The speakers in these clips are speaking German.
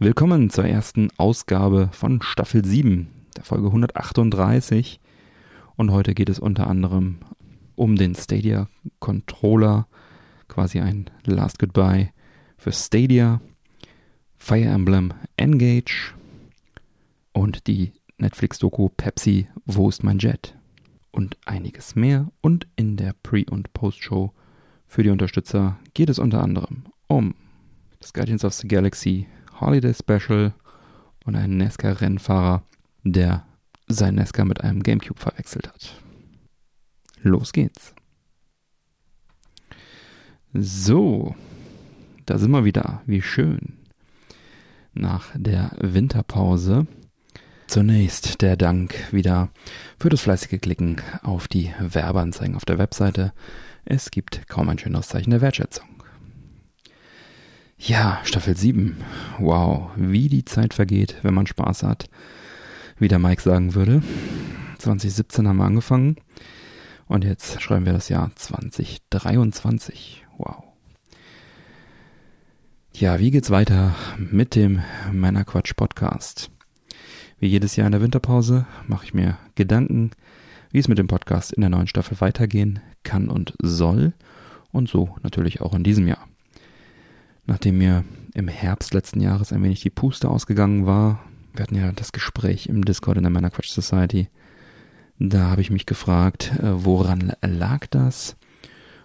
Willkommen zur ersten Ausgabe von Staffel 7, der Folge 138. Und heute geht es unter anderem um den Stadia Controller, quasi ein Last Goodbye für Stadia, Fire Emblem Engage und die Netflix-Doku Pepsi, wo ist mein Jet? Und einiges mehr. Und in der Pre- und Post-Show für die Unterstützer geht es unter anderem um das Guardians of the Galaxy Holiday Special und einen NASCAR-Rennfahrer, der sein NASCAR mit einem GameCube verwechselt hat. Los geht's. So, da sind wir wieder. Wie schön. Nach der Winterpause. Zunächst der Dank wieder für das fleißige Klicken auf die Werbeanzeigen auf der Webseite. Es gibt kaum ein schöneres Zeichen der Wertschätzung. Ja, Staffel 7. Wow, wie die Zeit vergeht, wenn man Spaß hat. Wie der Mike sagen würde. 2017 haben wir angefangen und jetzt schreiben wir das Jahr 2023. Wow. Ja, wie geht's weiter mit dem Männerquatsch Podcast? Wie jedes Jahr in der Winterpause mache ich mir Gedanken, wie es mit dem Podcast in der neuen Staffel weitergehen kann und soll und so natürlich auch in diesem Jahr. Nachdem mir im Herbst letzten Jahres ein wenig die Puste ausgegangen war, wir hatten ja das Gespräch im Discord in der Männerquatsch Society, da habe ich mich gefragt, äh, woran lag das?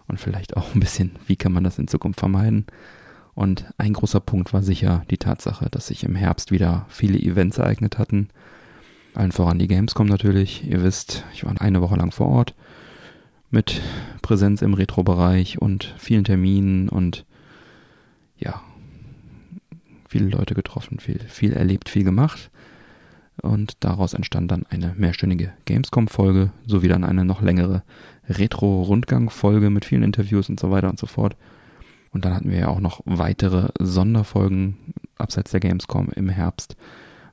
Und vielleicht auch ein bisschen, wie kann man das in Zukunft vermeiden? Und ein großer Punkt war sicher die Tatsache, dass sich im Herbst wieder viele Events ereignet hatten. Allen voran die Gamescom natürlich. Ihr wisst, ich war eine Woche lang vor Ort mit Präsenz im Retro-Bereich und vielen Terminen und ja, viele Leute getroffen, viel, viel erlebt, viel gemacht. Und daraus entstand dann eine mehrstündige Gamescom-Folge, sowie dann eine noch längere Retro-Rundgang-Folge mit vielen Interviews und so weiter und so fort. Und dann hatten wir ja auch noch weitere Sonderfolgen abseits der Gamescom im Herbst.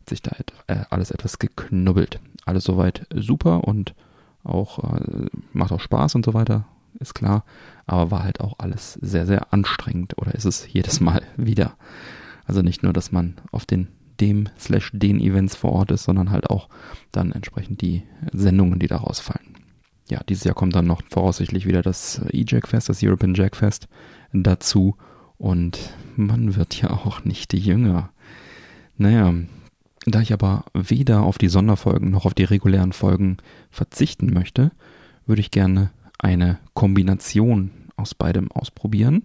Hat sich da äh, alles etwas geknubbelt. Alles soweit super und auch äh, macht auch Spaß und so weiter ist klar, aber war halt auch alles sehr, sehr anstrengend oder ist es jedes Mal wieder. Also nicht nur, dass man auf den dem slash den Events vor Ort ist, sondern halt auch dann entsprechend die Sendungen, die daraus fallen. Ja, dieses Jahr kommt dann noch voraussichtlich wieder das E-Jack Fest, das European Jack Fest dazu und man wird ja auch nicht jünger. Naja, da ich aber weder auf die Sonderfolgen noch auf die regulären Folgen verzichten möchte, würde ich gerne eine Kombination aus beidem ausprobieren.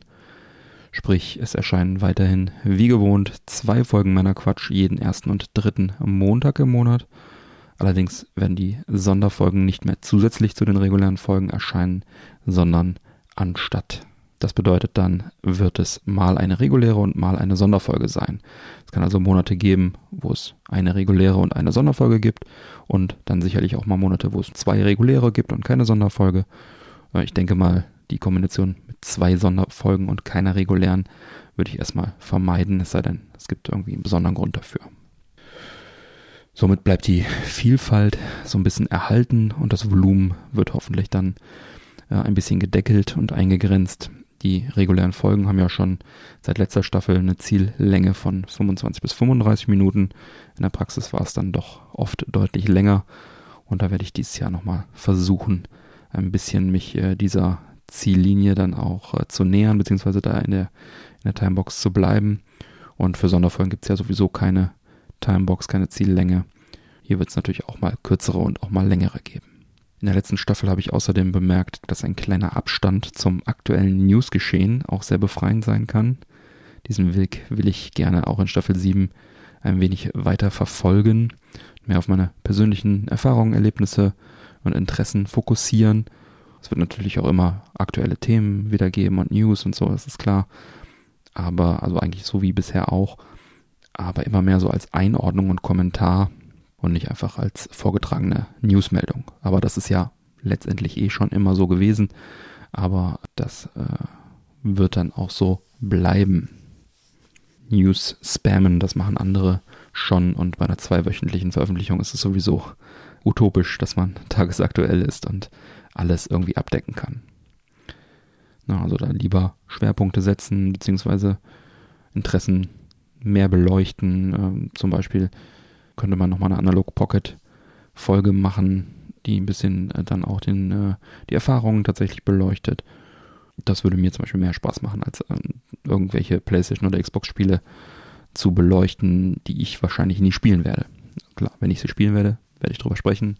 Sprich, es erscheinen weiterhin wie gewohnt zwei Folgen meiner Quatsch jeden ersten und dritten Montag im Monat. Allerdings werden die Sonderfolgen nicht mehr zusätzlich zu den regulären Folgen erscheinen, sondern anstatt. Das bedeutet, dann wird es mal eine reguläre und mal eine Sonderfolge sein. Es kann also Monate geben, wo es eine reguläre und eine Sonderfolge gibt und dann sicherlich auch mal Monate, wo es zwei reguläre gibt und keine Sonderfolge. Ich denke mal, die Kombination mit zwei Sonderfolgen und keiner regulären würde ich erstmal vermeiden, es sei denn, es gibt irgendwie einen besonderen Grund dafür. Somit bleibt die Vielfalt so ein bisschen erhalten und das Volumen wird hoffentlich dann äh, ein bisschen gedeckelt und eingegrenzt. Die regulären Folgen haben ja schon seit letzter Staffel eine Ziellänge von 25 bis 35 Minuten. In der Praxis war es dann doch oft deutlich länger. Und da werde ich dieses Jahr nochmal versuchen, ein bisschen mich äh, dieser Ziellinie dann auch äh, zu nähern, beziehungsweise da in der, in der Timebox zu bleiben. Und für Sonderfolgen gibt es ja sowieso keine Timebox, keine Ziellänge. Hier wird es natürlich auch mal kürzere und auch mal längere geben. In der letzten Staffel habe ich außerdem bemerkt, dass ein kleiner Abstand zum aktuellen Newsgeschehen auch sehr befreiend sein kann. Diesen Weg will ich gerne auch in Staffel 7 ein wenig weiter verfolgen, mehr auf meine persönlichen Erfahrungen, Erlebnisse und Interessen fokussieren. Es wird natürlich auch immer aktuelle Themen wiedergeben und News und so, das ist klar. Aber, also eigentlich so wie bisher auch, aber immer mehr so als Einordnung und Kommentar und nicht einfach als vorgetragene Newsmeldung. Aber das ist ja letztendlich eh schon immer so gewesen. Aber das äh, wird dann auch so bleiben. News spammen, das machen andere schon und bei einer zweiwöchentlichen Veröffentlichung ist es sowieso utopisch, dass man tagesaktuell ist und alles irgendwie abdecken kann. Na, also da lieber Schwerpunkte setzen, beziehungsweise Interessen mehr beleuchten. Ähm, zum Beispiel könnte man nochmal eine Analog Pocket Folge machen, die ein bisschen äh, dann auch den, äh, die Erfahrungen tatsächlich beleuchtet. Das würde mir zum Beispiel mehr Spaß machen, als äh, irgendwelche PlayStation oder Xbox Spiele zu beleuchten, die ich wahrscheinlich nie spielen werde. Klar, wenn ich sie spielen werde, werde ich drüber sprechen.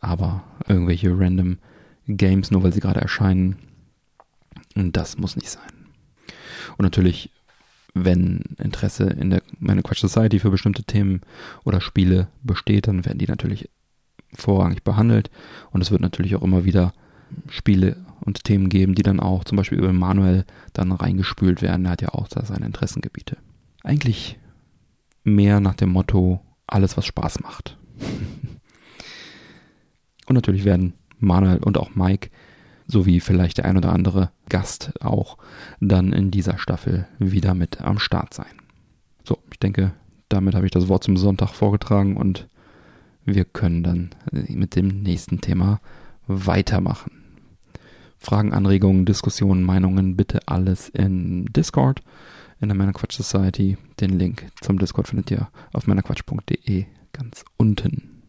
Aber irgendwelche random Games, nur weil sie gerade erscheinen, das muss nicht sein. Und natürlich, wenn Interesse in der meine Quatsch Society für bestimmte Themen oder Spiele besteht, dann werden die natürlich vorrangig behandelt. Und es wird natürlich auch immer wieder Spiele und Themen geben, die dann auch zum Beispiel über Manuel dann reingespült werden. Er hat ja auch da seine Interessengebiete. Eigentlich mehr nach dem Motto, alles was Spaß macht. und natürlich werden Manuel und auch Mike sowie vielleicht der ein oder andere Gast auch dann in dieser Staffel wieder mit am Start sein. So, ich denke, damit habe ich das Wort zum Sonntag vorgetragen und wir können dann mit dem nächsten Thema weitermachen. Fragen, Anregungen, Diskussionen, Meinungen, bitte alles in Discord, in der Männerquatsch Society. Den Link zum Discord findet ihr auf männerquatsch.de ganz unten.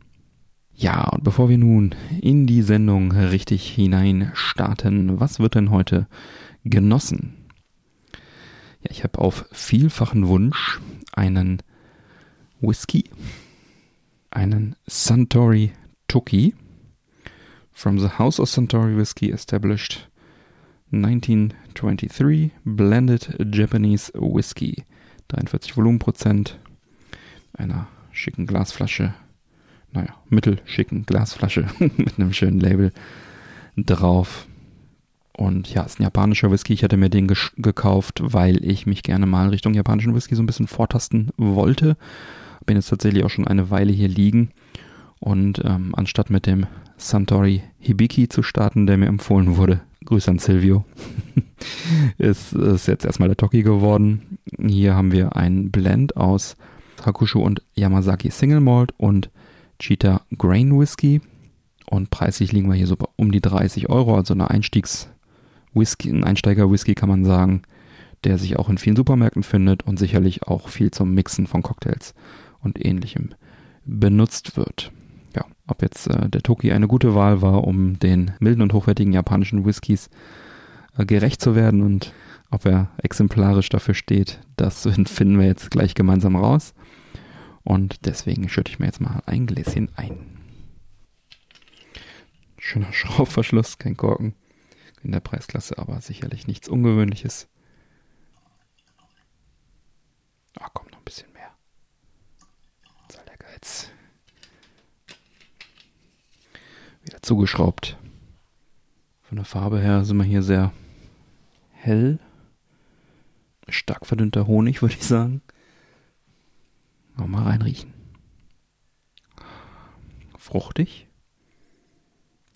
Ja, und bevor wir nun in die Sendung richtig hinein starten, was wird denn heute genossen? Ja, ich habe auf vielfachen Wunsch einen Whisky, einen Suntory Toki from the House of Suntory Whisky established 1923 blended Japanese Whisky 43 Volumenprozent einer schicken Glasflasche naja, mittelschicken Glasflasche mit einem schönen Label drauf. Und ja, ist ein japanischer Whisky. Ich hatte mir den gekauft, weil ich mich gerne mal Richtung japanischen Whisky so ein bisschen vortasten wollte. Bin jetzt tatsächlich auch schon eine Weile hier liegen. Und ähm, anstatt mit dem Santori Hibiki zu starten, der mir empfohlen wurde, Grüße an Silvio, ist, ist jetzt erstmal der Toki geworden. Hier haben wir ein Blend aus Hakushu und Yamazaki Single Malt und Cheetah Grain Whisky. Und preislich liegen wir hier so um die 30 Euro, also eine Einstiegs-Whisky, ein Einsteiger-Whisky kann man sagen, der sich auch in vielen Supermärkten findet und sicherlich auch viel zum Mixen von Cocktails und ähnlichem benutzt wird. Ja, ob jetzt äh, der Toki eine gute Wahl war, um den milden und hochwertigen japanischen Whiskys äh, gerecht zu werden und ob er exemplarisch dafür steht, das finden wir jetzt gleich gemeinsam raus. Und deswegen schütte ich mir jetzt mal ein Gläschen ein. Schöner Schraubverschluss, kein Korken in der Preisklasse, aber sicherlich nichts Ungewöhnliches. Ah, komm, noch ein bisschen mehr. Soll der Geiz. Wieder zugeschraubt. Von der Farbe her sind wir hier sehr hell. Stark verdünnter Honig, würde ich sagen. Nochmal reinriechen. Fruchtig.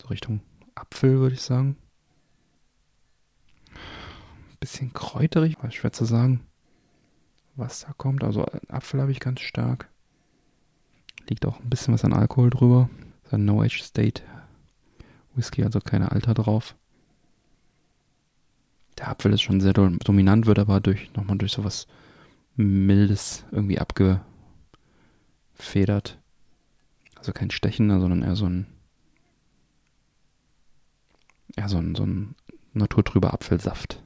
So Richtung Apfel, würde ich sagen. Bisschen kräuterig, war schwer zu sagen, was da kommt. Also Apfel habe ich ganz stark. Liegt auch ein bisschen was an Alkohol drüber. Das ist ein No-Age State Whisky, also keine Alter drauf. Der Apfel ist schon sehr dominant, wird aber durch nochmal durch sowas Mildes irgendwie abge federt. Also kein Stechender, sondern eher so ein, eher so ein, so ein naturtrüber Apfelsaft.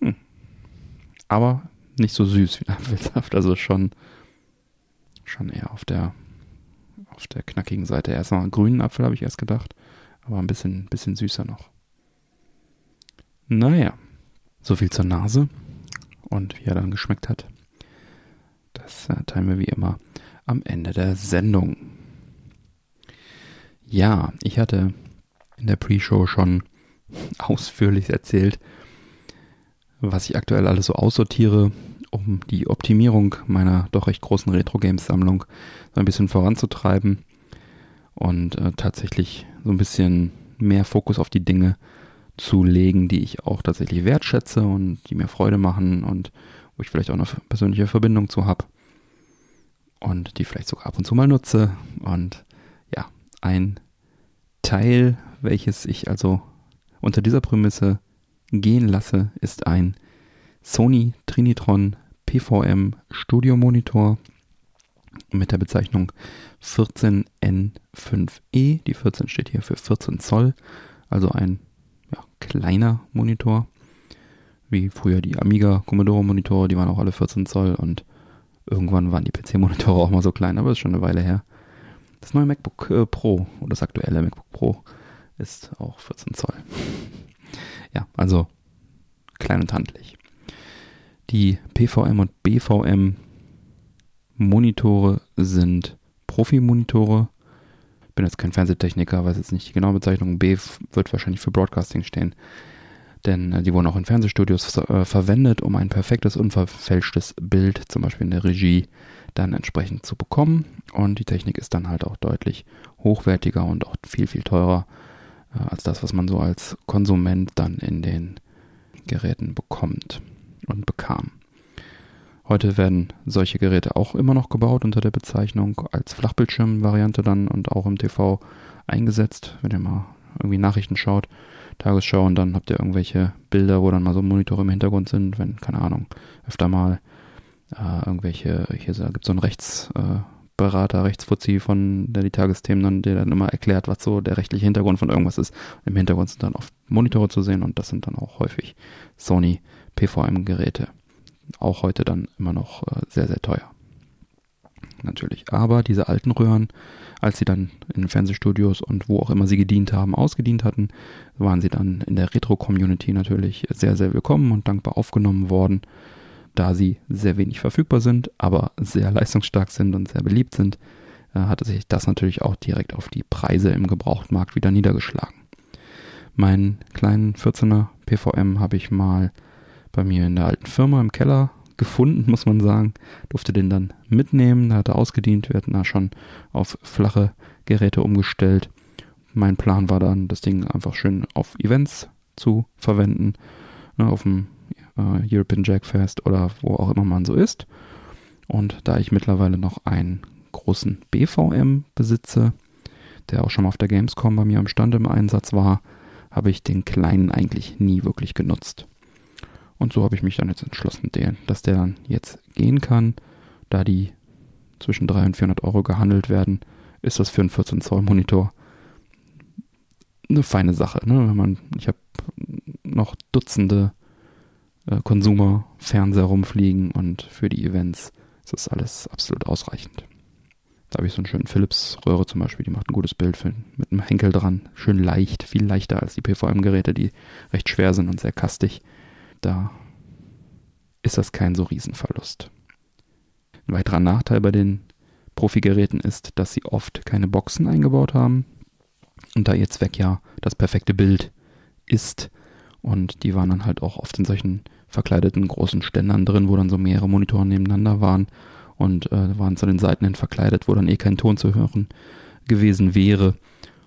Hm. Aber nicht so süß wie ein Apfelsaft, also schon, schon eher auf der, auf der knackigen Seite. Erst mal einen grünen Apfel habe ich erst gedacht, aber ein bisschen, bisschen süßer noch. Naja, so viel zur Nase und wie er dann geschmeckt hat. Das teilen wir wie immer am Ende der Sendung. Ja, ich hatte in der Pre-Show schon ausführlich erzählt, was ich aktuell alles so aussortiere um die Optimierung meiner doch recht großen Retro-Games-Sammlung so ein bisschen voranzutreiben und äh, tatsächlich so ein bisschen mehr Fokus auf die Dinge zu legen, die ich auch tatsächlich wertschätze und die mir Freude machen und wo ich vielleicht auch eine persönliche Verbindung zu habe und die vielleicht sogar ab und zu mal nutze. Und ja, ein Teil, welches ich also unter dieser Prämisse gehen lasse, ist ein Sony Trinitron PVM Studio Monitor mit der Bezeichnung 14N5E. Die 14 steht hier für 14 Zoll, also ein ja, kleiner Monitor, wie früher die Amiga Commodore Monitore, die waren auch alle 14 Zoll und irgendwann waren die PC-Monitore auch mal so klein, aber ist schon eine Weile her. Das neue MacBook äh, Pro oder das aktuelle MacBook Pro ist auch 14 Zoll. ja, also klein und handlich. Die PVM und BVM Monitore sind Profi-Monitore. Bin jetzt kein Fernsehtechniker, weiß jetzt nicht die genaue Bezeichnung. B wird wahrscheinlich für Broadcasting stehen. Denn äh, die wurden auch in Fernsehstudios äh, verwendet, um ein perfektes, unverfälschtes Bild, zum Beispiel in der Regie, dann entsprechend zu bekommen. Und die Technik ist dann halt auch deutlich hochwertiger und auch viel, viel teurer äh, als das, was man so als Konsument dann in den Geräten bekommt und bekam. Heute werden solche Geräte auch immer noch gebaut unter der Bezeichnung als Flachbildschirmvariante dann und auch im TV eingesetzt. Wenn ihr mal irgendwie Nachrichten schaut, Tagesschau und dann habt ihr irgendwelche Bilder, wo dann mal so Monitore im Hintergrund sind, wenn, keine Ahnung, öfter mal äh, irgendwelche, hier gibt es so einen Rechtsberater, äh, Rechtsfuzzi von der die Tagesthemen dann, der dann immer erklärt, was so der rechtliche Hintergrund von irgendwas ist. Im Hintergrund sind dann oft Monitore zu sehen und das sind dann auch häufig Sony PVM-Geräte auch heute dann immer noch äh, sehr, sehr teuer. Natürlich. Aber diese alten Röhren, als sie dann in Fernsehstudios und wo auch immer sie gedient haben, ausgedient hatten, waren sie dann in der Retro-Community natürlich sehr, sehr willkommen und dankbar aufgenommen worden. Da sie sehr wenig verfügbar sind, aber sehr leistungsstark sind und sehr beliebt sind, äh, hatte sich das natürlich auch direkt auf die Preise im Gebrauchtmarkt wieder niedergeschlagen. Meinen kleinen 14er PVM habe ich mal bei mir in der alten Firma im Keller gefunden, muss man sagen. Durfte den dann mitnehmen, da hat er ausgedient. Wir hatten da schon auf flache Geräte umgestellt. Mein Plan war dann, das Ding einfach schön auf Events zu verwenden, ne, auf dem äh, European Jack Fest oder wo auch immer man so ist. Und da ich mittlerweile noch einen großen BVM besitze, der auch schon mal auf der Gamescom bei mir am Stand im Einsatz war, habe ich den kleinen eigentlich nie wirklich genutzt. Und so habe ich mich dann jetzt entschlossen, dass der dann jetzt gehen kann. Da die zwischen 300 und 400 Euro gehandelt werden, ist das für einen 14 Zoll Monitor eine feine Sache. Ne? Wenn man, ich habe noch Dutzende äh, Konsumer-Fernseher rumfliegen und für die Events ist das alles absolut ausreichend. Da habe ich so einen schönen Philips-Röhre zum Beispiel, die macht ein gutes Bild für, mit einem Henkel dran. Schön leicht, viel leichter als die PVM-Geräte, die recht schwer sind und sehr kastig da ist das kein so Riesenverlust. Ein weiterer Nachteil bei den Profi-Geräten ist, dass sie oft keine Boxen eingebaut haben. Und da ihr Zweck ja das perfekte Bild ist, und die waren dann halt auch oft in solchen verkleideten großen Ständern drin, wo dann so mehrere Monitoren nebeneinander waren und äh, waren zu den Seiten hin verkleidet, wo dann eh kein Ton zu hören gewesen wäre.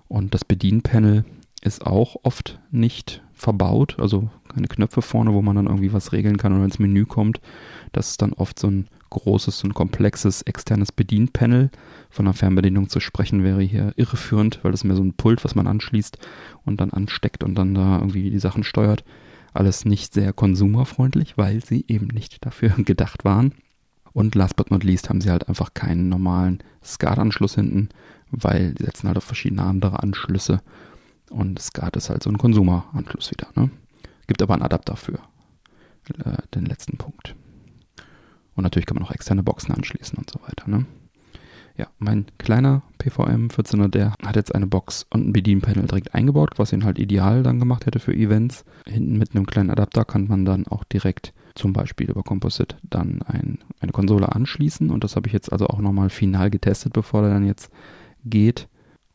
Und das Bedienpanel ist auch oft nicht verbaut, also keine Knöpfe vorne, wo man dann irgendwie was regeln kann oder ins Menü kommt. Das ist dann oft so ein großes und komplexes externes Bedienpanel. Von einer Fernbedienung zu sprechen wäre hier irreführend, weil das mehr so ein Pult, was man anschließt und dann ansteckt und dann da irgendwie die Sachen steuert. Alles nicht sehr konsumerfreundlich, weil sie eben nicht dafür gedacht waren. Und last but not least haben sie halt einfach keinen normalen SCART-Anschluss hinten, weil sie setzen halt auf verschiedene andere Anschlüsse und SCART ist halt so ein Konsumeranschluss wieder. Ne? Gibt aber einen Adapter für äh, den letzten Punkt. Und natürlich kann man auch externe Boxen anschließen und so weiter. Ne? Ja, mein kleiner PVM 14er, der hat jetzt eine Box und ein Bedienpanel direkt eingebaut, was ihn halt ideal dann gemacht hätte für Events. Hinten mit einem kleinen Adapter kann man dann auch direkt zum Beispiel über Composite dann ein, eine Konsole anschließen. Und das habe ich jetzt also auch nochmal final getestet, bevor der dann jetzt geht.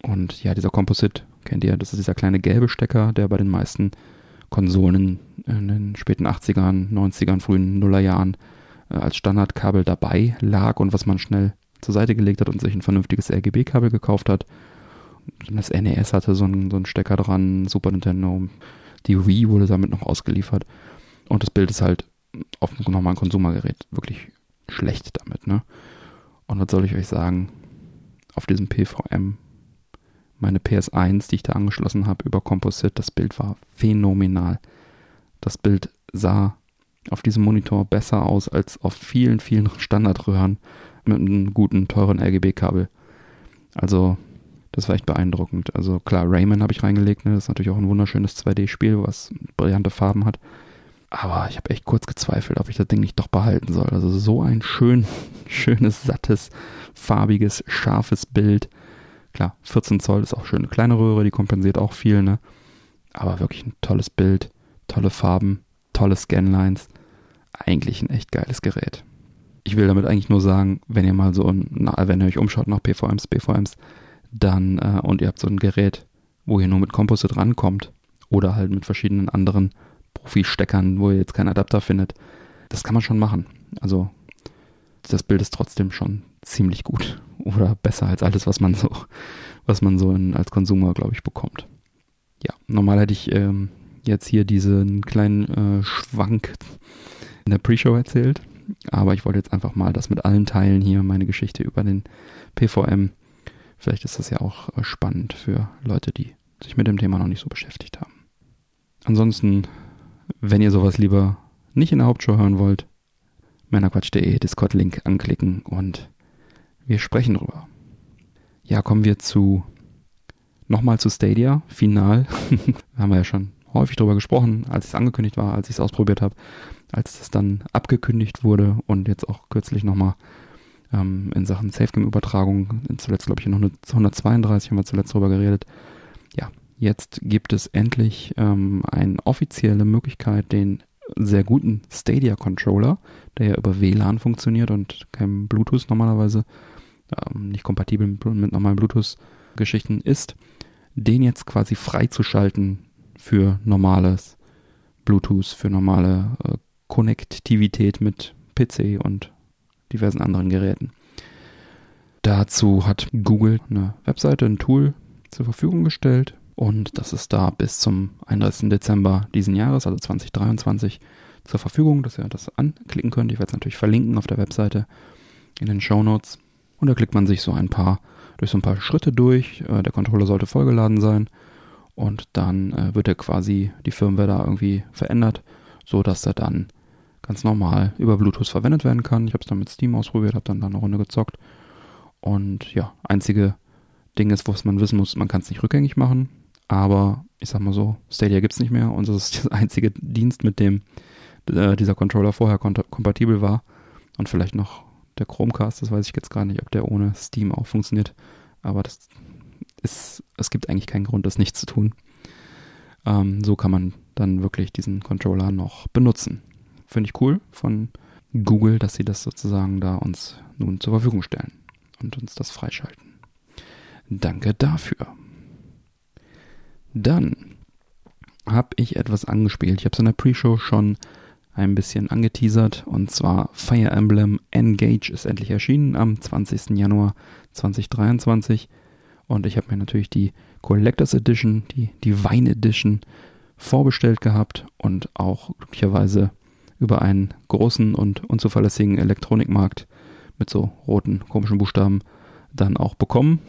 Und ja, dieser Composite kennt ihr, das ist dieser kleine gelbe Stecker, der bei den meisten Konsolen in den späten 80ern, 90ern, frühen Nullerjahren äh, als Standardkabel dabei lag und was man schnell zur Seite gelegt hat und sich ein vernünftiges RGB-Kabel gekauft hat. Das NES hatte so einen, so einen Stecker dran, Super Nintendo, die Wii wurde damit noch ausgeliefert. Und das Bild ist halt auf einem normalen Konsumergerät wirklich schlecht damit, ne? Und was soll ich euch sagen? Auf diesem PVM, meine PS1, die ich da angeschlossen habe über Composite, das Bild war phänomenal. Das Bild sah auf diesem Monitor besser aus als auf vielen, vielen Standardröhren mit einem guten, teuren RGB-Kabel. Also, das war echt beeindruckend. Also klar, Rayman habe ich reingelegt, ne? das ist natürlich auch ein wunderschönes 2D-Spiel, was brillante Farben hat. Aber ich habe echt kurz gezweifelt, ob ich das Ding nicht doch behalten soll. Also so ein schön, schönes, sattes, farbiges, scharfes Bild. Klar, 14 Zoll ist auch schön eine kleine Röhre, die kompensiert auch viel, ne? Aber wirklich ein tolles Bild, tolle Farben, tolle Scanlines. Eigentlich ein echt geiles Gerät. Ich will damit eigentlich nur sagen, wenn ihr mal so, ein, wenn ihr euch umschaut nach PVMs, BVMs, dann, äh, und ihr habt so ein Gerät, wo ihr nur mit Composite rankommt oder halt mit verschiedenen anderen Profi-Steckern, wo ihr jetzt keinen Adapter findet, das kann man schon machen. Also das Bild ist trotzdem schon ziemlich gut oder besser als alles, was man so, was man so in, als Konsumer, glaube ich, bekommt. Ja, normal hätte ich ähm, jetzt hier diesen kleinen äh, Schwank in der Pre-Show erzählt, aber ich wollte jetzt einfach mal das mit allen Teilen hier, meine Geschichte über den PVM. Vielleicht ist das ja auch äh, spannend für Leute, die sich mit dem Thema noch nicht so beschäftigt haben. Ansonsten wenn ihr sowas lieber nicht in der Hauptshow hören wollt, männerquatsch.de Discord-Link anklicken und wir sprechen drüber. Ja, kommen wir zu nochmal zu Stadia, final. haben wir ja schon häufig drüber gesprochen, als es angekündigt war, als ich es ausprobiert habe, als es dann abgekündigt wurde und jetzt auch kürzlich nochmal ähm, in Sachen Safegame-Übertragung, zuletzt glaube ich in 132 haben wir zuletzt drüber geredet, Jetzt gibt es endlich ähm, eine offizielle Möglichkeit, den sehr guten Stadia Controller, der ja über WLAN funktioniert und kein Bluetooth normalerweise, ähm, nicht kompatibel mit normalen Bluetooth-Geschichten ist, den jetzt quasi freizuschalten für normales Bluetooth, für normale äh, Konnektivität mit PC und diversen anderen Geräten. Dazu hat Google eine Webseite, ein Tool zur Verfügung gestellt, und das ist da bis zum 31. Dezember diesen Jahres, also 2023, zur Verfügung, dass ihr das anklicken könnt. Ich werde es natürlich verlinken auf der Webseite in den Show Notes. Und da klickt man sich so ein paar, durch so ein paar Schritte durch. Äh, der Controller sollte vollgeladen sein. Und dann äh, wird er quasi, die Firmware da irgendwie verändert, so dass er dann ganz normal über Bluetooth verwendet werden kann. Ich habe es dann mit Steam ausprobiert, habe dann da eine Runde gezockt. Und ja, einzige Ding ist, was man wissen muss, man kann es nicht rückgängig machen. Aber ich sag mal so, Stadia gibt es nicht mehr und das ist der einzige Dienst, mit dem äh, dieser Controller vorher kompatibel war. Und vielleicht noch der Chromecast, das weiß ich jetzt gar nicht, ob der ohne Steam auch funktioniert. Aber das ist, es gibt eigentlich keinen Grund, das nicht zu tun. Ähm, so kann man dann wirklich diesen Controller noch benutzen. Finde ich cool von Google, dass sie das sozusagen da uns nun zur Verfügung stellen und uns das freischalten. Danke dafür. Dann habe ich etwas angespielt. Ich habe es in der Pre-Show schon ein bisschen angeteasert und zwar Fire Emblem Engage ist endlich erschienen am 20. Januar 2023 und ich habe mir natürlich die Collectors Edition, die Divine Edition vorbestellt gehabt und auch glücklicherweise über einen großen und unzuverlässigen Elektronikmarkt mit so roten komischen Buchstaben dann auch bekommen.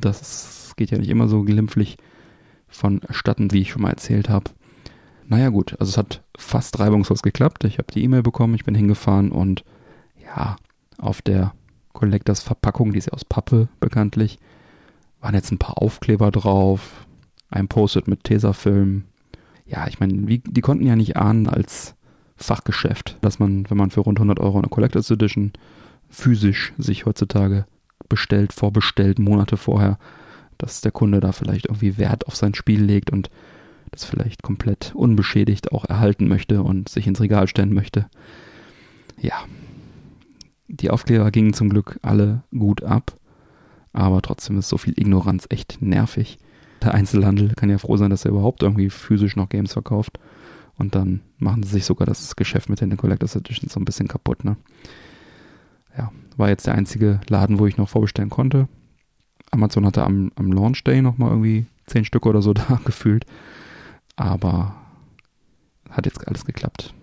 Das geht ja nicht immer so glimpflich vonstatten, wie ich schon mal erzählt habe. Naja gut, also es hat fast reibungslos geklappt. Ich habe die E-Mail bekommen, ich bin hingefahren und ja, auf der Collectors Verpackung, die ist ja aus Pappe bekanntlich, waren jetzt ein paar Aufkleber drauf, ein Post-it mit Tesafilm. Ja, ich meine, die konnten ja nicht ahnen als Fachgeschäft, dass man, wenn man für rund 100 Euro eine Collectors Edition physisch sich heutzutage bestellt, vorbestellt, Monate vorher, dass der Kunde da vielleicht irgendwie Wert auf sein Spiel legt und das vielleicht komplett unbeschädigt auch erhalten möchte und sich ins Regal stellen möchte. Ja, die Aufkleber gingen zum Glück alle gut ab, aber trotzdem ist so viel Ignoranz echt nervig. Der Einzelhandel kann ja froh sein, dass er überhaupt irgendwie physisch noch Games verkauft Und dann machen sie sich sogar das Geschäft mit den Collectors Editions so ein bisschen kaputt. Ne? Ja, war jetzt der einzige Laden, wo ich noch vorbestellen konnte. Amazon hatte am, am Launch Day nochmal irgendwie zehn Stück oder so da gefühlt. Aber hat jetzt alles geklappt.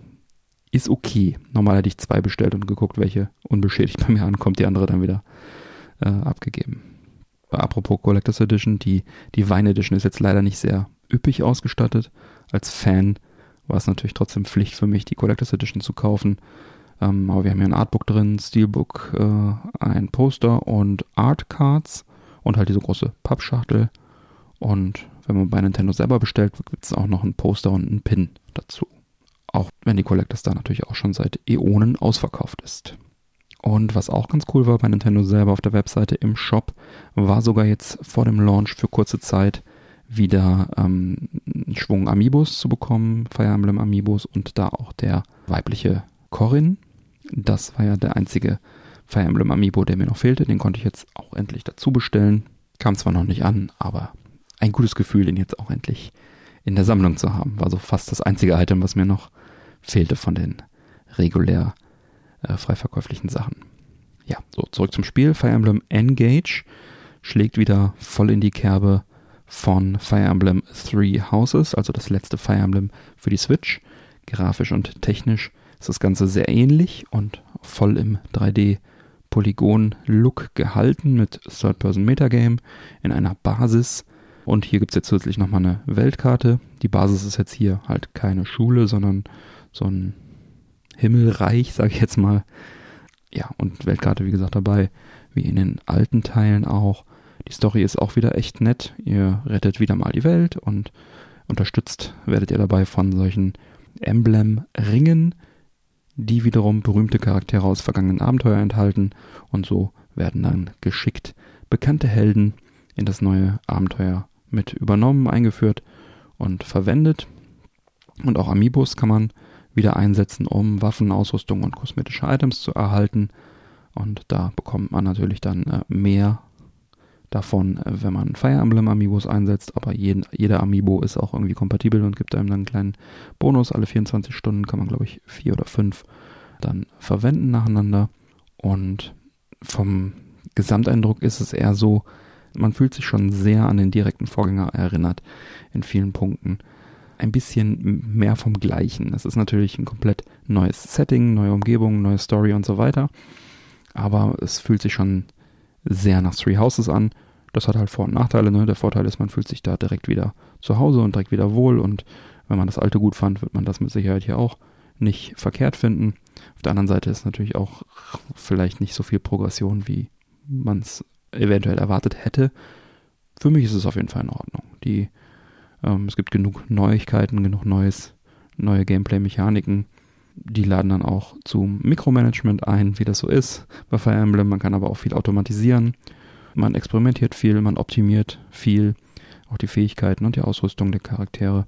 Ist okay. Normal hätte ich zwei bestellt und geguckt, welche unbeschädigt bei mir ankommt, die andere dann wieder äh, abgegeben. Apropos Collectors Edition, die, die Wein Edition ist jetzt leider nicht sehr üppig ausgestattet. Als Fan war es natürlich trotzdem Pflicht für mich, die Collectors Edition zu kaufen. Ähm, aber wir haben hier ein Artbook drin, Steelbook, äh, ein Poster und Art Cards und halt diese große Pappschachtel. Und wenn man bei Nintendo selber bestellt, gibt es auch noch ein Poster und einen Pin dazu. Auch wenn die Collectors da natürlich auch schon seit Äonen ausverkauft ist. Und was auch ganz cool war bei Nintendo selber auf der Webseite im Shop, war sogar jetzt vor dem Launch für kurze Zeit wieder ähm, einen Schwung Amiibos zu bekommen, Fire Emblem Amiibos und da auch der weibliche Corin. Das war ja der einzige Fire Emblem Amiibo, der mir noch fehlte. Den konnte ich jetzt auch endlich dazu bestellen. Kam zwar noch nicht an, aber ein gutes Gefühl, den jetzt auch endlich in der Sammlung zu haben. War so fast das einzige Item, was mir noch fehlte von den regulär äh, frei verkäuflichen Sachen. Ja, so zurück zum Spiel. Fire Emblem Engage schlägt wieder voll in die Kerbe von Fire Emblem Three Houses, also das letzte Fire Emblem für die Switch. Grafisch und technisch ist das Ganze sehr ähnlich und voll im 3D Polygon-Look gehalten mit Third-Person-Metagame in einer Basis. Und hier gibt es jetzt zusätzlich nochmal eine Weltkarte. Die Basis ist jetzt hier halt keine Schule, sondern so ein Himmelreich, sage ich jetzt mal. Ja, und Weltkarte, wie gesagt, dabei, wie in den alten Teilen auch. Die Story ist auch wieder echt nett. Ihr rettet wieder mal die Welt und unterstützt werdet ihr dabei von solchen Emblem-Ringen, die wiederum berühmte Charaktere aus vergangenen Abenteuern enthalten. Und so werden dann geschickt bekannte Helden in das neue Abenteuer mit übernommen, eingeführt und verwendet. Und auch Amiibos kann man wieder einsetzen, um Waffen, Ausrüstung und kosmetische Items zu erhalten. Und da bekommt man natürlich dann äh, mehr davon, äh, wenn man Fire Emblem Amiibos einsetzt. Aber jeden, jeder Amiibo ist auch irgendwie kompatibel und gibt einem dann einen kleinen Bonus. Alle 24 Stunden kann man, glaube ich, vier oder fünf dann verwenden nacheinander. Und vom Gesamteindruck ist es eher so, man fühlt sich schon sehr an den direkten Vorgänger erinnert in vielen Punkten ein bisschen mehr vom Gleichen. Es ist natürlich ein komplett neues Setting, neue Umgebung, neue Story und so weiter. Aber es fühlt sich schon sehr nach Three Houses an. Das hat halt Vor- und Nachteile. Ne? Der Vorteil ist, man fühlt sich da direkt wieder zu Hause und direkt wieder wohl. Und wenn man das alte gut fand, wird man das mit Sicherheit hier auch nicht verkehrt finden. Auf der anderen Seite ist natürlich auch vielleicht nicht so viel Progression, wie man es eventuell erwartet hätte. Für mich ist es auf jeden Fall in Ordnung. Die ähm, es gibt genug Neuigkeiten, genug neues, neue Gameplay-Mechaniken. Die laden dann auch zum Mikromanagement ein, wie das so ist bei Fire Emblem. Man kann aber auch viel automatisieren. Man experimentiert viel, man optimiert viel. Auch die Fähigkeiten und die Ausrüstung der Charaktere.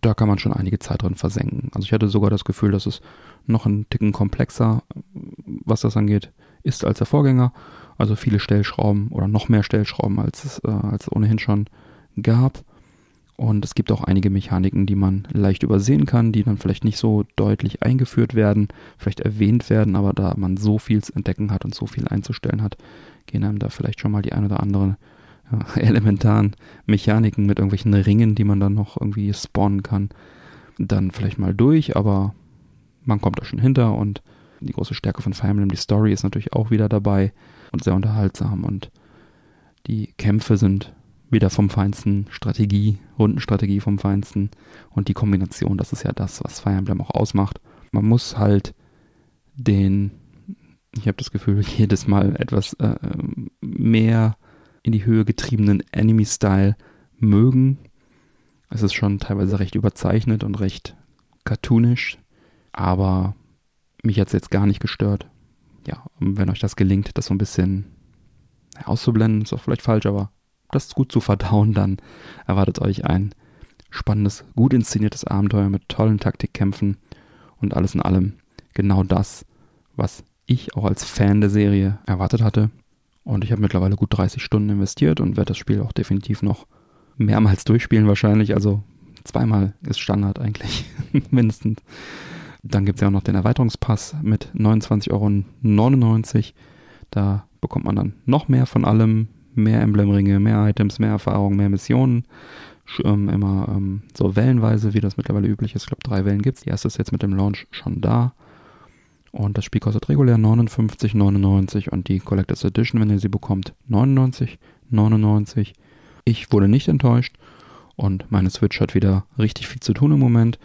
Da kann man schon einige Zeit drin versenken. Also ich hatte sogar das Gefühl, dass es noch ein Ticken komplexer, was das angeht, ist als der Vorgänger. Also viele Stellschrauben oder noch mehr Stellschrauben, als es, äh, als es ohnehin schon gab. Und es gibt auch einige Mechaniken, die man leicht übersehen kann, die dann vielleicht nicht so deutlich eingeführt werden, vielleicht erwähnt werden, aber da man so viel zu entdecken hat und so viel einzustellen hat, gehen einem da vielleicht schon mal die ein oder anderen ja, elementaren Mechaniken mit irgendwelchen Ringen, die man dann noch irgendwie spawnen kann, dann vielleicht mal durch, aber man kommt da schon hinter und die große Stärke von Fire Emblem, die Story ist natürlich auch wieder dabei und sehr unterhaltsam und die Kämpfe sind wieder vom Feinsten, Strategie, Rundenstrategie vom Feinsten und die Kombination, das ist ja das, was Fire Emblem auch ausmacht. Man muss halt den, ich habe das Gefühl, jedes Mal etwas äh, mehr in die Höhe getriebenen Enemy-Style mögen. Es ist schon teilweise recht überzeichnet und recht cartoonisch, aber mich hat es jetzt gar nicht gestört. Ja, wenn euch das gelingt, das so ein bisschen auszublenden, ist auch vielleicht falsch, aber das gut zu verdauen, dann erwartet euch ein spannendes, gut inszeniertes Abenteuer mit tollen Taktikkämpfen und alles in allem genau das, was ich auch als Fan der Serie erwartet hatte. Und ich habe mittlerweile gut 30 Stunden investiert und werde das Spiel auch definitiv noch mehrmals durchspielen wahrscheinlich. Also zweimal ist Standard eigentlich, mindestens. Dann gibt es ja auch noch den Erweiterungspass mit 29,99 Euro. Da bekommt man dann noch mehr von allem, mehr Emblemringe, mehr Items, mehr Erfahrung, mehr Missionen. Ähm, immer ähm, so wellenweise, wie das mittlerweile üblich ist. Ich glaube, drei Wellen gibt es. Die erste ist jetzt mit dem Launch schon da. Und das Spiel kostet regulär 59,99 und die Collectors Edition, wenn ihr sie bekommt, 99,99. Ich wurde nicht enttäuscht und meine Switch hat wieder richtig viel zu tun im Moment.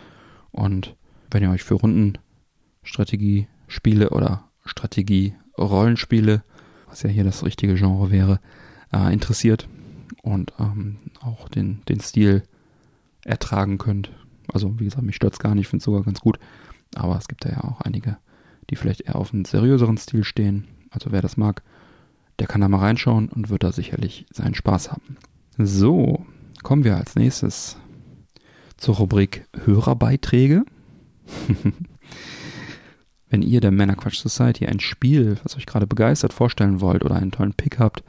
Und wenn ihr euch für Rundenstrategie-Spiele oder Strategie-Rollenspiele, was ja hier das richtige Genre wäre, äh, interessiert und ähm, auch den, den Stil ertragen könnt. Also wie gesagt, mich stört es gar nicht, ich finde es sogar ganz gut. Aber es gibt da ja auch einige, die vielleicht eher auf einen seriöseren Stil stehen. Also wer das mag, der kann da mal reinschauen und wird da sicherlich seinen Spaß haben. So, kommen wir als nächstes zur Rubrik Hörerbeiträge. Wenn ihr der Männerquatsch Society ein Spiel, was euch gerade begeistert, vorstellen wollt oder einen tollen Pick habt,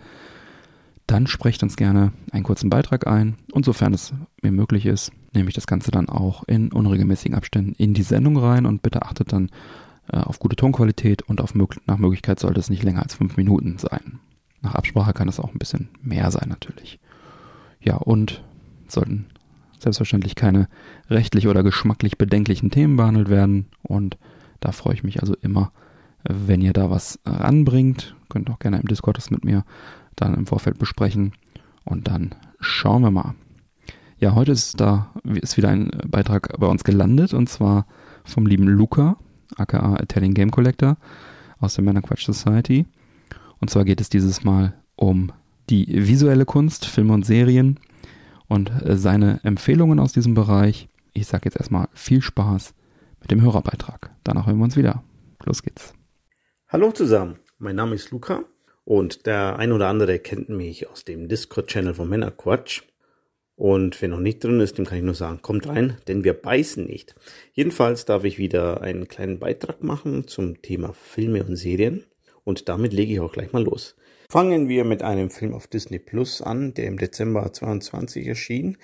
dann sprecht uns gerne einen kurzen Beitrag ein und sofern es mir möglich ist, nehme ich das Ganze dann auch in unregelmäßigen Abständen in die Sendung rein und bitte achtet dann äh, auf gute Tonqualität und auf mög nach Möglichkeit sollte es nicht länger als fünf Minuten sein. Nach Absprache kann es auch ein bisschen mehr sein natürlich. Ja, und sollten selbstverständlich keine rechtlich oder geschmacklich bedenklichen Themen behandelt werden. Und da freue ich mich also immer, wenn ihr da was ranbringt. Könnt auch gerne im Discord das mit mir dann im Vorfeld besprechen. Und dann schauen wir mal. Ja, heute ist da ist wieder ein Beitrag bei uns gelandet und zwar vom lieben Luca, aka Italian Game Collector aus der Man Quatsch Society. Und zwar geht es dieses Mal um die visuelle Kunst, Filme und Serien und äh, seine Empfehlungen aus diesem Bereich. Ich sage jetzt erstmal viel Spaß mit dem Hörerbeitrag. Danach hören wir uns wieder. Los geht's. Hallo zusammen, mein Name ist Luca und der ein oder andere kennt mich aus dem Discord-Channel von Männerquatsch. Und wer noch nicht drin ist, dem kann ich nur sagen, kommt rein, denn wir beißen nicht. Jedenfalls darf ich wieder einen kleinen Beitrag machen zum Thema Filme und Serien. Und damit lege ich auch gleich mal los. Fangen wir mit einem Film auf Disney Plus an, der im Dezember 22 erschien,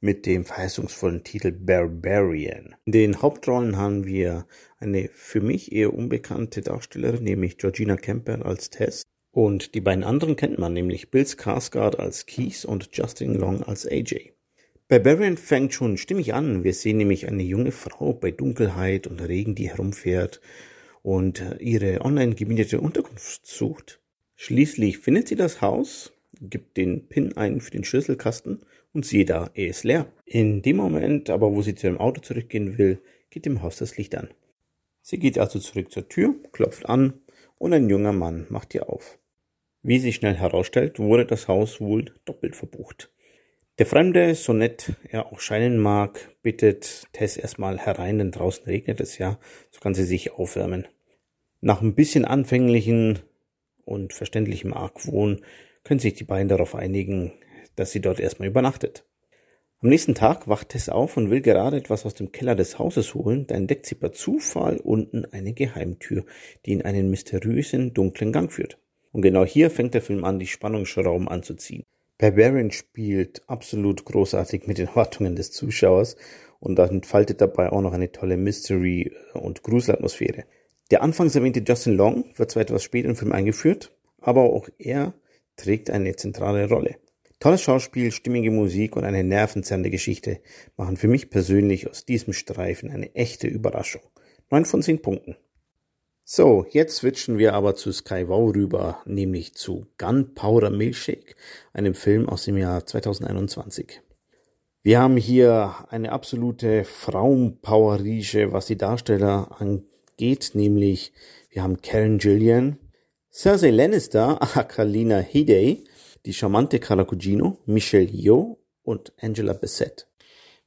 mit dem verheißungsvollen Titel Barbarian. In den Hauptrollen haben wir eine für mich eher unbekannte Darstellerin, nämlich Georgina Kemper als Tess. Und die beiden anderen kennt man, nämlich Bill Skarsgård als Keith und Justin Long als AJ. Barbarian fängt schon stimmig an. Wir sehen nämlich eine junge Frau bei Dunkelheit und Regen, die herumfährt und ihre online gemietete Unterkunft sucht. Schließlich findet sie das Haus, gibt den PIN ein für den Schlüsselkasten und siehe da, er ist leer. In dem Moment aber, wo sie zu ihrem Auto zurückgehen will, geht dem Haus das Licht an. Sie geht also zurück zur Tür, klopft an und ein junger Mann macht ihr auf. Wie sich schnell herausstellt, wurde das Haus wohl doppelt verbucht. Der Fremde, so nett er auch scheinen mag, bittet Tess erstmal herein, denn draußen regnet es ja, so kann sie sich aufwärmen. Nach ein bisschen anfänglichen und verständlichem Argwohn können sich die beiden darauf einigen, dass sie dort erstmal übernachtet. Am nächsten Tag wacht Tess auf und will gerade etwas aus dem Keller des Hauses holen, da entdeckt sie per Zufall unten eine Geheimtür, die in einen mysteriösen, dunklen Gang führt. Und genau hier fängt der Film an, die Spannungsschrauben anzuziehen. Barbarian spielt absolut großartig mit den Erwartungen des Zuschauers und entfaltet dabei auch noch eine tolle Mystery- und Gruselatmosphäre. Der anfangs erwähnte Justin Long wird zwar etwas später im Film eingeführt, aber auch er trägt eine zentrale Rolle. Tolles Schauspiel, stimmige Musik und eine nervenzerrende Geschichte machen für mich persönlich aus diesem Streifen eine echte Überraschung. Neun von zehn Punkten. So, jetzt switchen wir aber zu Sky Wow rüber, nämlich zu Gunpowder Milkshake, einem Film aus dem Jahr 2021. Wir haben hier eine absolute Frauenpower-Riege, was die Darsteller angeht geht, nämlich wir haben Karen Gillian, Cersei Lannister, Akalina Hidey, die charmante Carla Cugino, Michelle Yeoh und Angela Bassett.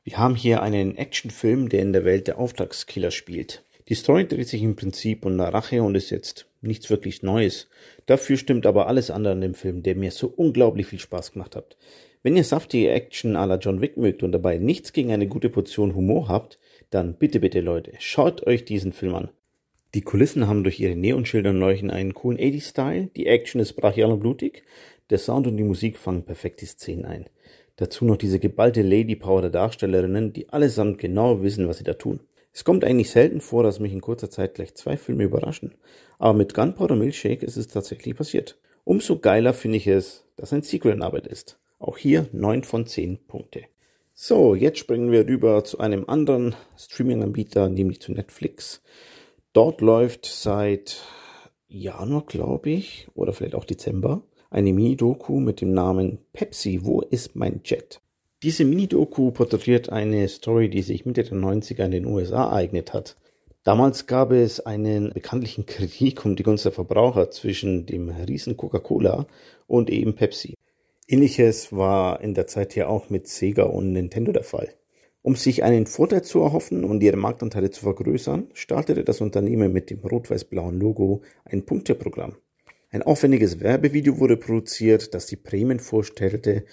Wir haben hier einen Actionfilm, der in der Welt der Auftragskiller spielt. Die Story dreht sich im Prinzip um Rache und ist jetzt nichts wirklich Neues. Dafür stimmt aber alles andere an dem Film, der mir so unglaublich viel Spaß gemacht hat. Wenn ihr saftige Action à la John Wick mögt und dabei nichts gegen eine gute Portion Humor habt, dann bitte, bitte Leute, schaut euch diesen Film an. Die Kulissen haben durch ihre Neonschilder und Leuchten einen coolen 80s-Style, die Action ist brachial und blutig, der Sound und die Musik fangen perfekt die Szenen ein. Dazu noch diese geballte Lady Power der Darstellerinnen, die allesamt genau wissen, was sie da tun. Es kommt eigentlich selten vor, dass mich in kurzer Zeit gleich zwei Filme überraschen. Aber mit Gunpowder Milkshake ist es tatsächlich passiert. Umso geiler finde ich es, dass ein Sequel in Arbeit ist. Auch hier 9 von 10 Punkte. So, jetzt springen wir rüber zu einem anderen Streaming-Anbieter, nämlich zu Netflix. Dort läuft seit Januar, glaube ich, oder vielleicht auch Dezember, eine Mini-Doku mit dem Namen Pepsi, wo ist mein Jet? Diese Mini-Doku porträtiert eine Story, die sich Mitte der 90er in den USA ereignet hat. Damals gab es einen bekanntlichen Krieg um die Gunst der Verbraucher zwischen dem Riesen Coca-Cola und eben Pepsi. Ähnliches war in der Zeit hier auch mit Sega und Nintendo der Fall. Um sich einen Vorteil zu erhoffen und ihre Marktanteile zu vergrößern, startete das Unternehmen mit dem rot-weiß-blauen Logo ein Punkteprogramm. Ein aufwendiges Werbevideo wurde produziert, das die Prämien vorstellte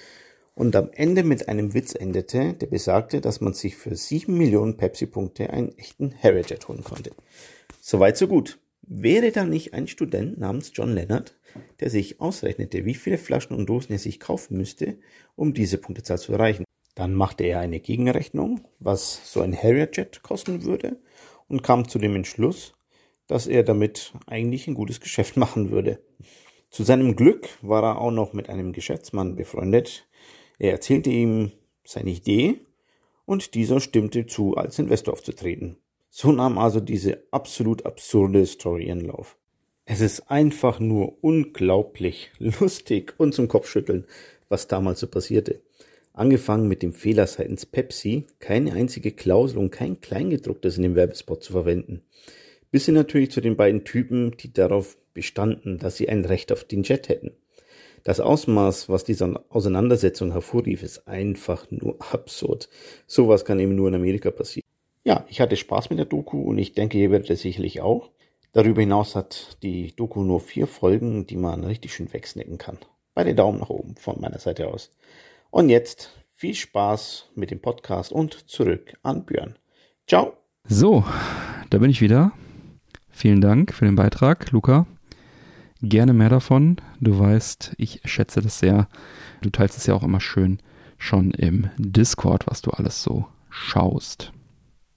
und am Ende mit einem Witz endete, der besagte, dass man sich für sieben Millionen Pepsi-Punkte einen echten Harrier-Jet holen konnte. Soweit so gut. Wäre da nicht ein Student namens John Leonard, der sich ausrechnete, wie viele Flaschen und Dosen er sich kaufen müsste, um diese Punktezahl zu erreichen. Dann machte er eine Gegenrechnung, was so ein Harrier-Jet kosten würde und kam zu dem Entschluss, dass er damit eigentlich ein gutes Geschäft machen würde. Zu seinem Glück war er auch noch mit einem Geschäftsmann befreundet, er erzählte ihm seine Idee und dieser stimmte zu, als Investor aufzutreten. So nahm also diese absolut absurde Story ihren Lauf. Es ist einfach nur unglaublich lustig und zum Kopfschütteln, was damals so passierte. Angefangen mit dem Fehler seitens Pepsi, keine einzige Klausel und kein Kleingedrucktes in dem Werbespot zu verwenden. Bis hin natürlich zu den beiden Typen, die darauf bestanden, dass sie ein Recht auf den Jet hätten. Das Ausmaß, was diese Auseinandersetzung hervorrief, ist einfach nur absurd. Sowas kann eben nur in Amerika passieren. Ja, ich hatte Spaß mit der Doku und ich denke, ihr werdet es sicherlich auch. Darüber hinaus hat die Doku nur vier Folgen, die man richtig schön wegsnacken kann. Beide Daumen nach oben von meiner Seite aus. Und jetzt viel Spaß mit dem Podcast und zurück an Björn. Ciao. So, da bin ich wieder. Vielen Dank für den Beitrag, Luca gerne mehr davon. Du weißt, ich schätze das sehr. Du teilst es ja auch immer schön schon im Discord, was du alles so schaust.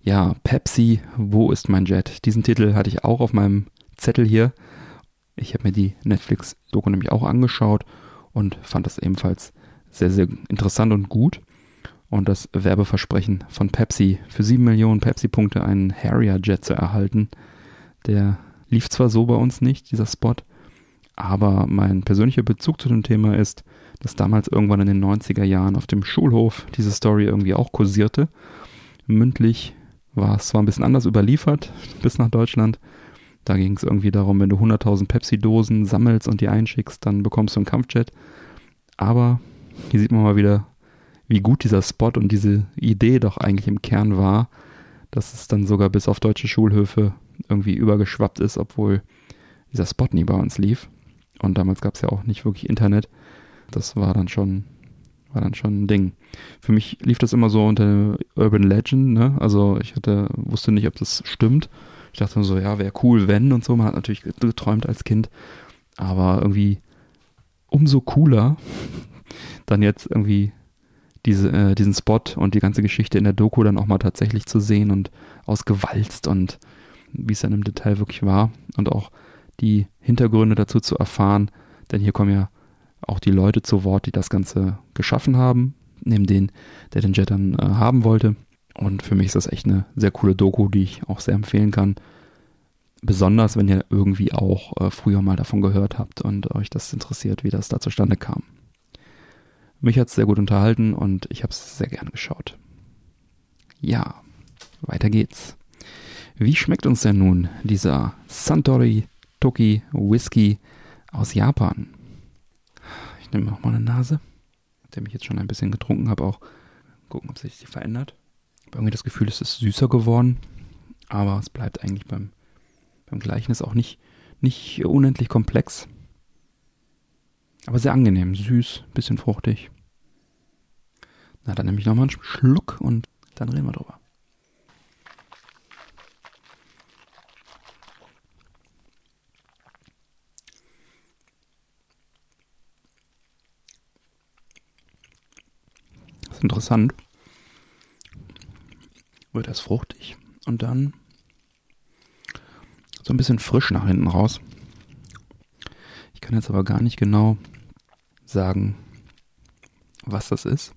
Ja, Pepsi, wo ist mein Jet? Diesen Titel hatte ich auch auf meinem Zettel hier. Ich habe mir die Netflix-Doku nämlich auch angeschaut und fand das ebenfalls sehr, sehr interessant und gut. Und das Werbeversprechen von Pepsi, für 7 Millionen Pepsi-Punkte einen Harrier-Jet zu erhalten, der lief zwar so bei uns nicht, dieser Spot, aber mein persönlicher Bezug zu dem Thema ist, dass damals irgendwann in den 90er Jahren auf dem Schulhof diese Story irgendwie auch kursierte. Mündlich war es zwar ein bisschen anders überliefert bis nach Deutschland. Da ging es irgendwie darum, wenn du 100.000 Pepsi-Dosen sammelst und die einschickst, dann bekommst du einen Kampfjet. Aber hier sieht man mal wieder, wie gut dieser Spot und diese Idee doch eigentlich im Kern war, dass es dann sogar bis auf deutsche Schulhöfe irgendwie übergeschwappt ist, obwohl dieser Spot nie bei uns lief. Und damals gab es ja auch nicht wirklich Internet. Das war dann schon, war dann schon ein Ding. Für mich lief das immer so unter Urban Legend, ne? Also ich hatte, wusste nicht, ob das stimmt. Ich dachte so, ja, wäre cool, wenn und so. Man hat natürlich geträumt als Kind. Aber irgendwie umso cooler, dann jetzt irgendwie diese, äh, diesen Spot und die ganze Geschichte in der Doku dann auch mal tatsächlich zu sehen und ausgewalzt und wie es dann im Detail wirklich war und auch die Hintergründe dazu zu erfahren, denn hier kommen ja auch die Leute zu Wort, die das Ganze geschaffen haben, neben den, der den Jet dann äh, haben wollte. Und für mich ist das echt eine sehr coole Doku, die ich auch sehr empfehlen kann. Besonders, wenn ihr irgendwie auch äh, früher mal davon gehört habt und euch das interessiert, wie das da zustande kam. Mich hat es sehr gut unterhalten und ich habe es sehr gern geschaut. Ja, weiter geht's. Wie schmeckt uns denn nun dieser Santori Toki Whisky aus Japan. Ich nehme auch mal eine Nase, nachdem ich jetzt schon ein bisschen getrunken habe, auch gucken, ob sich die verändert. Ich habe irgendwie das Gefühl, es ist süßer geworden, aber es bleibt eigentlich beim, beim Gleichnis auch nicht, nicht unendlich komplex. Aber sehr angenehm, süß, bisschen fruchtig. Na, dann nehme ich nochmal einen Schluck und dann reden wir drüber. ist interessant. Wird erst fruchtig und dann so ein bisschen frisch nach hinten raus. Ich kann jetzt aber gar nicht genau sagen, was das ist.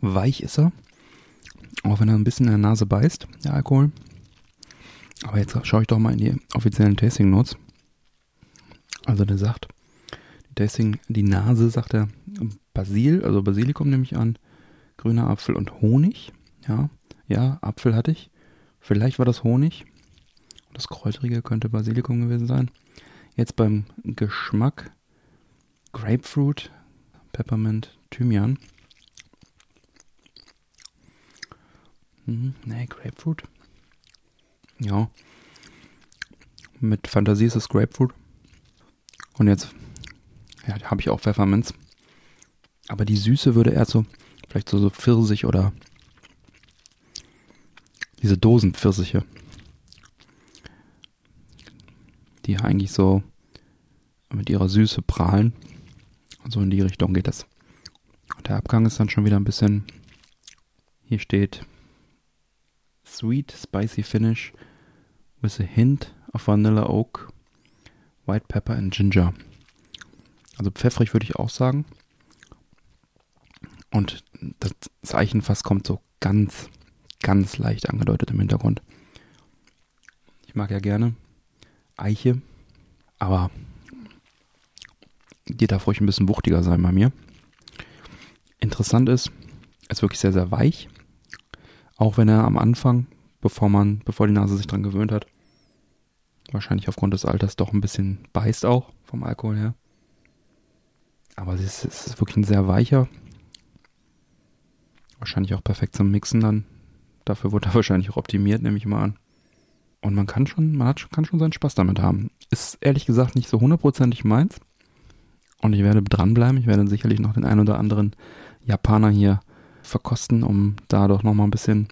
Weich ist er. Auch wenn er ein bisschen in der Nase beißt, der Alkohol. Aber jetzt schaue ich doch mal in die offiziellen Tasting Notes. Also der sagt, die Tasting, die Nase sagt er Basil, also Basilikum nehme ich an, grüner Apfel und Honig. Ja, ja, Apfel hatte ich. Vielleicht war das Honig. Das Kräutrige könnte Basilikum gewesen sein. Jetzt beim Geschmack Grapefruit, Peppermint, Thymian. Mhm, nee, Grapefruit. Ja. Mit Fantasie ist es Grapefruit. Und jetzt ja, habe ich auch Pfefferminz. Aber die Süße würde eher so, vielleicht so, so Pfirsich oder diese Dosenpfirsiche. Die eigentlich so mit ihrer Süße prahlen. So in die Richtung geht das. Der Abgang ist dann schon wieder ein bisschen. Hier steht Sweet Spicy Finish with a hint of Vanilla Oak, White Pepper and Ginger. Also pfeffrig würde ich auch sagen. Und das Zeichenfass kommt so ganz, ganz leicht angedeutet im Hintergrund. Ich mag ja gerne Eiche, aber die darf ruhig ein bisschen wuchtiger sein bei mir. Interessant ist, er ist wirklich sehr, sehr weich. Auch wenn er am Anfang, bevor man, bevor die Nase sich dran gewöhnt hat, wahrscheinlich aufgrund des Alters doch ein bisschen beißt auch vom Alkohol her. Aber es ist, es ist wirklich ein sehr weicher. Wahrscheinlich auch perfekt zum Mixen dann. Dafür wurde er wahrscheinlich auch optimiert, nehme ich mal an. Und man kann schon, man hat, kann schon seinen Spaß damit haben. Ist ehrlich gesagt nicht so hundertprozentig meins. Und ich werde dranbleiben. Ich werde sicherlich noch den einen oder anderen Japaner hier verkosten, um da doch nochmal ein bisschen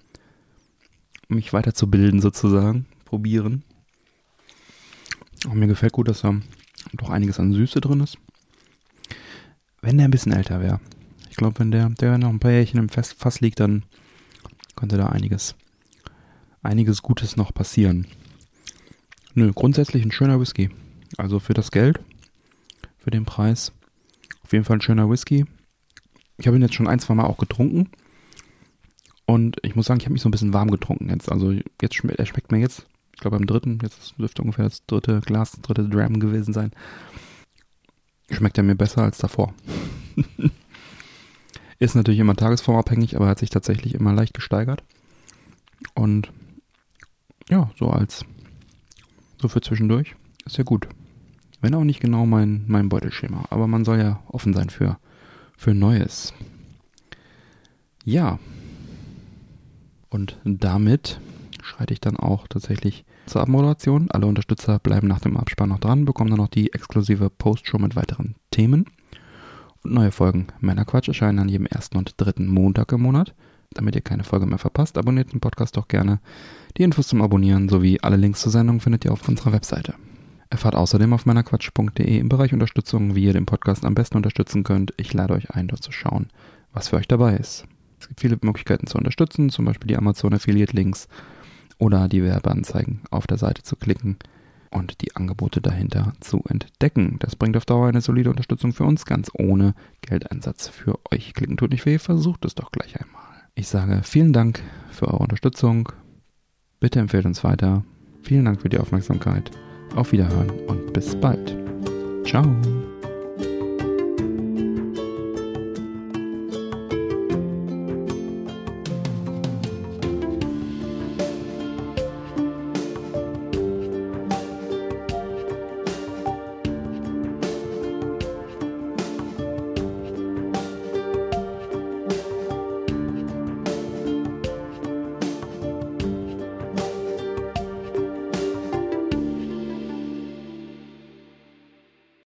mich weiterzubilden sozusagen. Probieren. Und mir gefällt gut, dass da doch einiges an Süße drin ist. Wenn der ein bisschen älter wäre. Ich glaube, wenn der, der noch ein paar Jährchen im Fass liegt, dann könnte da einiges, einiges Gutes noch passieren. Nö, grundsätzlich ein schöner Whisky. Also für das Geld für den Preis. Auf jeden Fall ein schöner Whisky. Ich habe ihn jetzt schon ein, zwei Mal auch getrunken. Und ich muss sagen, ich habe mich so ein bisschen warm getrunken jetzt. Also jetzt schmeckt, er schmeckt mir jetzt, ich glaube beim dritten, jetzt dürfte ungefähr das dritte Glas, das dritte Dram gewesen sein. Schmeckt er mir besser als davor. Ist natürlich immer tagesformabhängig, aber hat sich tatsächlich immer leicht gesteigert. Und ja, so als so für zwischendurch ist ja gut. Wenn auch nicht genau mein, mein Beutelschema. Aber man soll ja offen sein für, für Neues. Ja. Und damit schreite ich dann auch tatsächlich zur Abmoderation. Alle Unterstützer bleiben nach dem Abspann noch dran, bekommen dann noch die exklusive Postshow mit weiteren Themen. Und neue Folgen Männerquatsch erscheinen an jedem ersten und dritten Montag im Monat. Damit ihr keine Folge mehr verpasst, abonniert den Podcast doch gerne. Die Infos zum Abonnieren sowie alle Links zur Sendung findet ihr auf unserer Webseite. Erfahrt außerdem auf meinerquatsch.de im Bereich Unterstützung, wie ihr den Podcast am besten unterstützen könnt. Ich lade euch ein, dort zu schauen, was für euch dabei ist. Es gibt viele Möglichkeiten zu unterstützen, zum Beispiel die Amazon Affiliate Links oder die Werbeanzeigen auf der Seite zu klicken und die Angebote dahinter zu entdecken. Das bringt auf Dauer eine solide Unterstützung für uns, ganz ohne Geldeinsatz für euch. Klicken tut nicht weh, versucht es doch gleich einmal. Ich sage vielen Dank für eure Unterstützung. Bitte empfehlt uns weiter. Vielen Dank für die Aufmerksamkeit. Auf Wiederhören und bis bald. Ciao.